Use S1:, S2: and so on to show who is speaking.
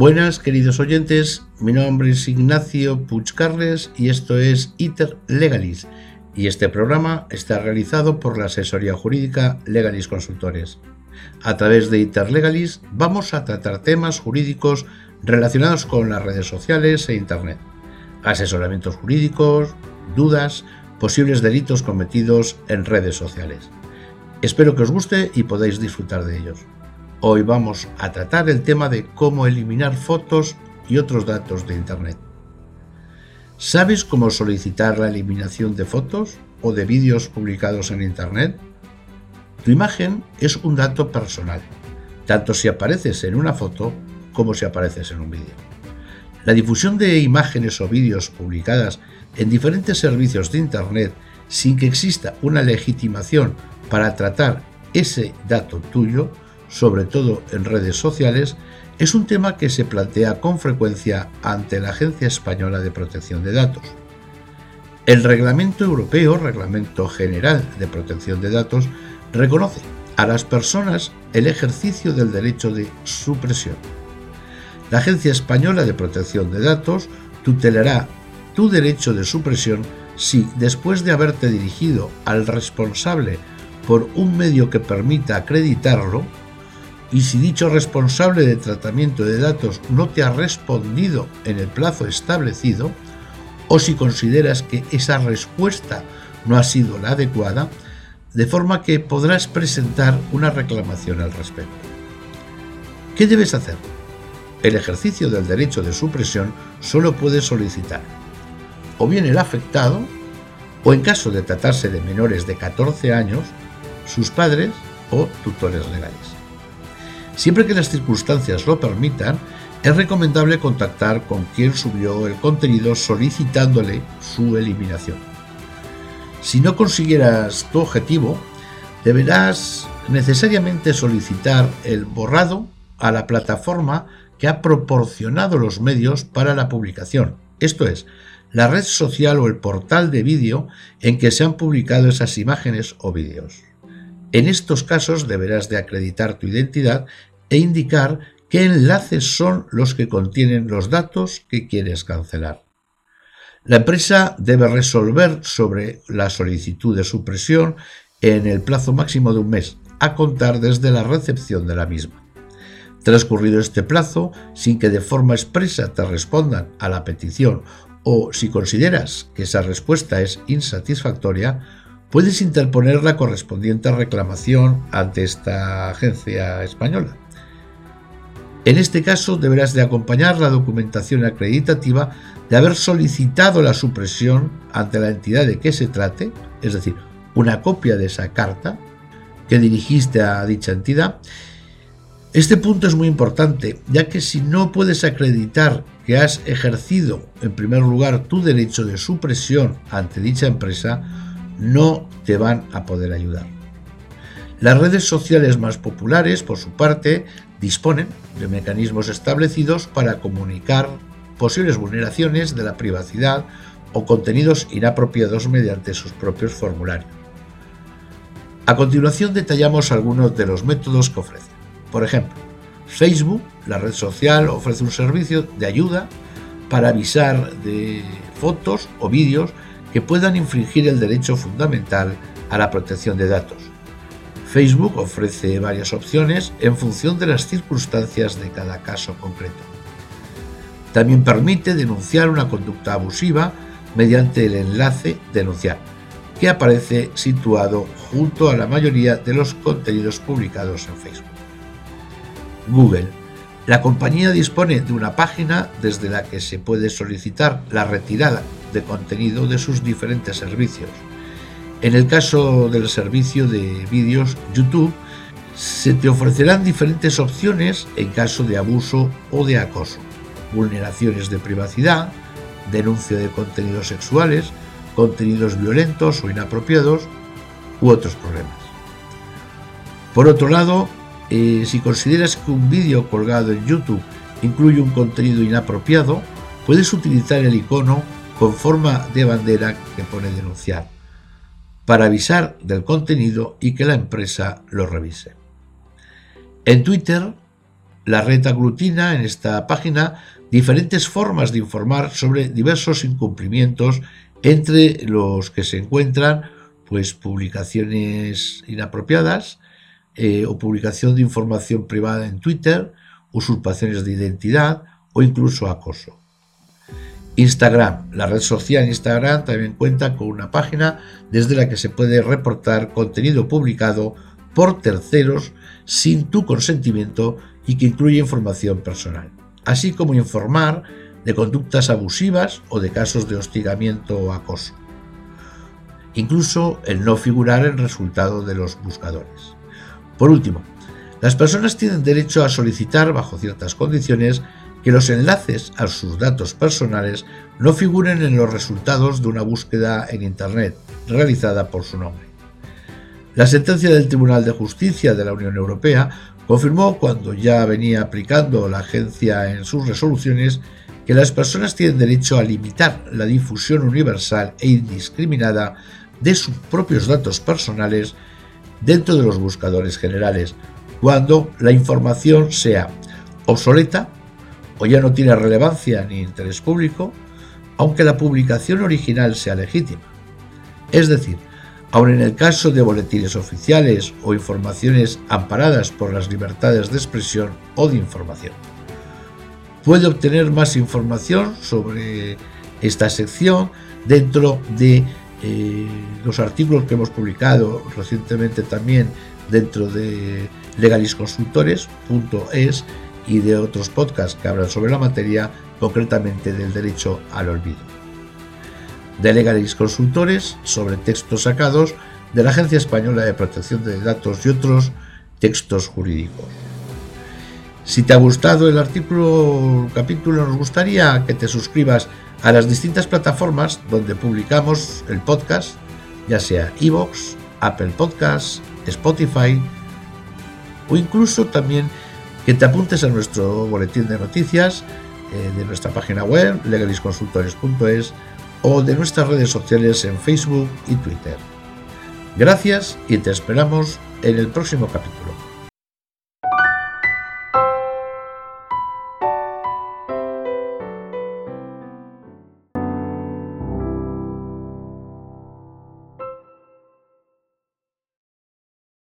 S1: Buenas queridos oyentes, mi nombre es Ignacio Puchcarles y esto es ITER Legalis y este programa está realizado por la asesoría jurídica Legalis Consultores. A través de ITER Legalis vamos a tratar temas jurídicos relacionados con las redes sociales e Internet, asesoramientos jurídicos, dudas, posibles delitos cometidos en redes sociales. Espero que os guste y podáis disfrutar de ellos. Hoy vamos a tratar el tema de cómo eliminar fotos y otros datos de Internet. ¿Sabes cómo solicitar la eliminación de fotos o de vídeos publicados en Internet? Tu imagen es un dato personal, tanto si apareces en una foto como si apareces en un vídeo. La difusión de imágenes o vídeos publicadas en diferentes servicios de Internet sin que exista una legitimación para tratar ese dato tuyo sobre todo en redes sociales, es un tema que se plantea con frecuencia ante la Agencia Española de Protección de Datos. El Reglamento Europeo, Reglamento General de Protección de Datos, reconoce a las personas el ejercicio del derecho de supresión. La Agencia Española de Protección de Datos tutelará tu derecho de supresión si, después de haberte dirigido al responsable por un medio que permita acreditarlo, y si dicho responsable de tratamiento de datos no te ha respondido en el plazo establecido, o si consideras que esa respuesta no ha sido la adecuada, de forma que podrás presentar una reclamación al respecto. ¿Qué debes hacer? El ejercicio del derecho de supresión solo puede solicitar o bien el afectado, o en caso de tratarse de menores de 14 años, sus padres o tutores legales. Siempre que las circunstancias lo permitan, es recomendable contactar con quien subió el contenido solicitándole su eliminación. Si no consiguieras tu objetivo, deberás necesariamente solicitar el borrado a la plataforma que ha proporcionado los medios para la publicación, esto es, la red social o el portal de vídeo en que se han publicado esas imágenes o vídeos. En estos casos deberás de acreditar tu identidad e indicar qué enlaces son los que contienen los datos que quieres cancelar. La empresa debe resolver sobre la solicitud de supresión en el plazo máximo de un mes, a contar desde la recepción de la misma. Transcurrido este plazo, sin que de forma expresa te respondan a la petición o si consideras que esa respuesta es insatisfactoria, puedes interponer la correspondiente reclamación ante esta agencia española. En este caso deberás de acompañar la documentación acreditativa de haber solicitado la supresión ante la entidad de que se trate, es decir, una copia de esa carta que dirigiste a dicha entidad. Este punto es muy importante, ya que si no puedes acreditar que has ejercido en primer lugar tu derecho de supresión ante dicha empresa, no te van a poder ayudar. Las redes sociales más populares, por su parte, disponen de mecanismos establecidos para comunicar posibles vulneraciones de la privacidad o contenidos inapropiados mediante sus propios formularios. A continuación detallamos algunos de los métodos que ofrece. Por ejemplo, Facebook, la red social, ofrece un servicio de ayuda para avisar de fotos o vídeos que puedan infringir el derecho fundamental a la protección de datos. Facebook ofrece varias opciones en función de las circunstancias de cada caso concreto. También permite denunciar una conducta abusiva mediante el enlace Denunciar, que aparece situado junto a la mayoría de los contenidos publicados en Facebook. Google. La compañía dispone de una página desde la que se puede solicitar la retirada de contenido de sus diferentes servicios en el caso del servicio de vídeos YouTube, se te ofrecerán diferentes opciones en caso de abuso o de acoso, vulneraciones de privacidad, denuncia de contenidos sexuales, contenidos violentos o inapropiados u otros problemas. Por otro lado, eh, si consideras que un vídeo colgado en YouTube incluye un contenido inapropiado, puedes utilizar el icono con forma de bandera que pone denunciar para avisar del contenido y que la empresa lo revise. En Twitter, La red aglutina en esta página diferentes formas de informar sobre diversos incumplimientos entre los que se encuentran pues publicaciones inapropiadas eh, o publicación de información privada en Twitter, usurpaciones de identidad o incluso acoso. Instagram. La red social Instagram también cuenta con una página desde la que se puede reportar contenido publicado por terceros sin tu consentimiento y que incluye información personal, así como informar de conductas abusivas o de casos de hostigamiento o acoso. Incluso el no figurar el resultado de los buscadores. Por último, las personas tienen derecho a solicitar, bajo ciertas condiciones, que los enlaces a sus datos personales no figuren en los resultados de una búsqueda en Internet realizada por su nombre. La sentencia del Tribunal de Justicia de la Unión Europea confirmó cuando ya venía aplicando la agencia en sus resoluciones que las personas tienen derecho a limitar la difusión universal e indiscriminada de sus propios datos personales dentro de los buscadores generales, cuando la información sea obsoleta o ya no tiene relevancia ni interés público, aunque la publicación original sea legítima. Es decir, aun en el caso de boletines oficiales o informaciones amparadas por las libertades de expresión o de información. Puede obtener más información sobre esta sección dentro de eh, los artículos que hemos publicado recientemente también dentro de legalisconsultores.es y de otros podcasts que hablan sobre la materia, concretamente del derecho al olvido. De Legalis Consultores sobre textos sacados de la Agencia Española de Protección de Datos y otros textos jurídicos. Si te ha gustado el artículo o capítulo, nos gustaría que te suscribas a las distintas plataformas donde publicamos el podcast, ya sea iVoox, Apple Podcasts, Spotify o incluso también que te apuntes a nuestro boletín de noticias eh, de nuestra página web legalisconsultores.es o de nuestras redes sociales en Facebook y Twitter. Gracias y te esperamos en el próximo capítulo.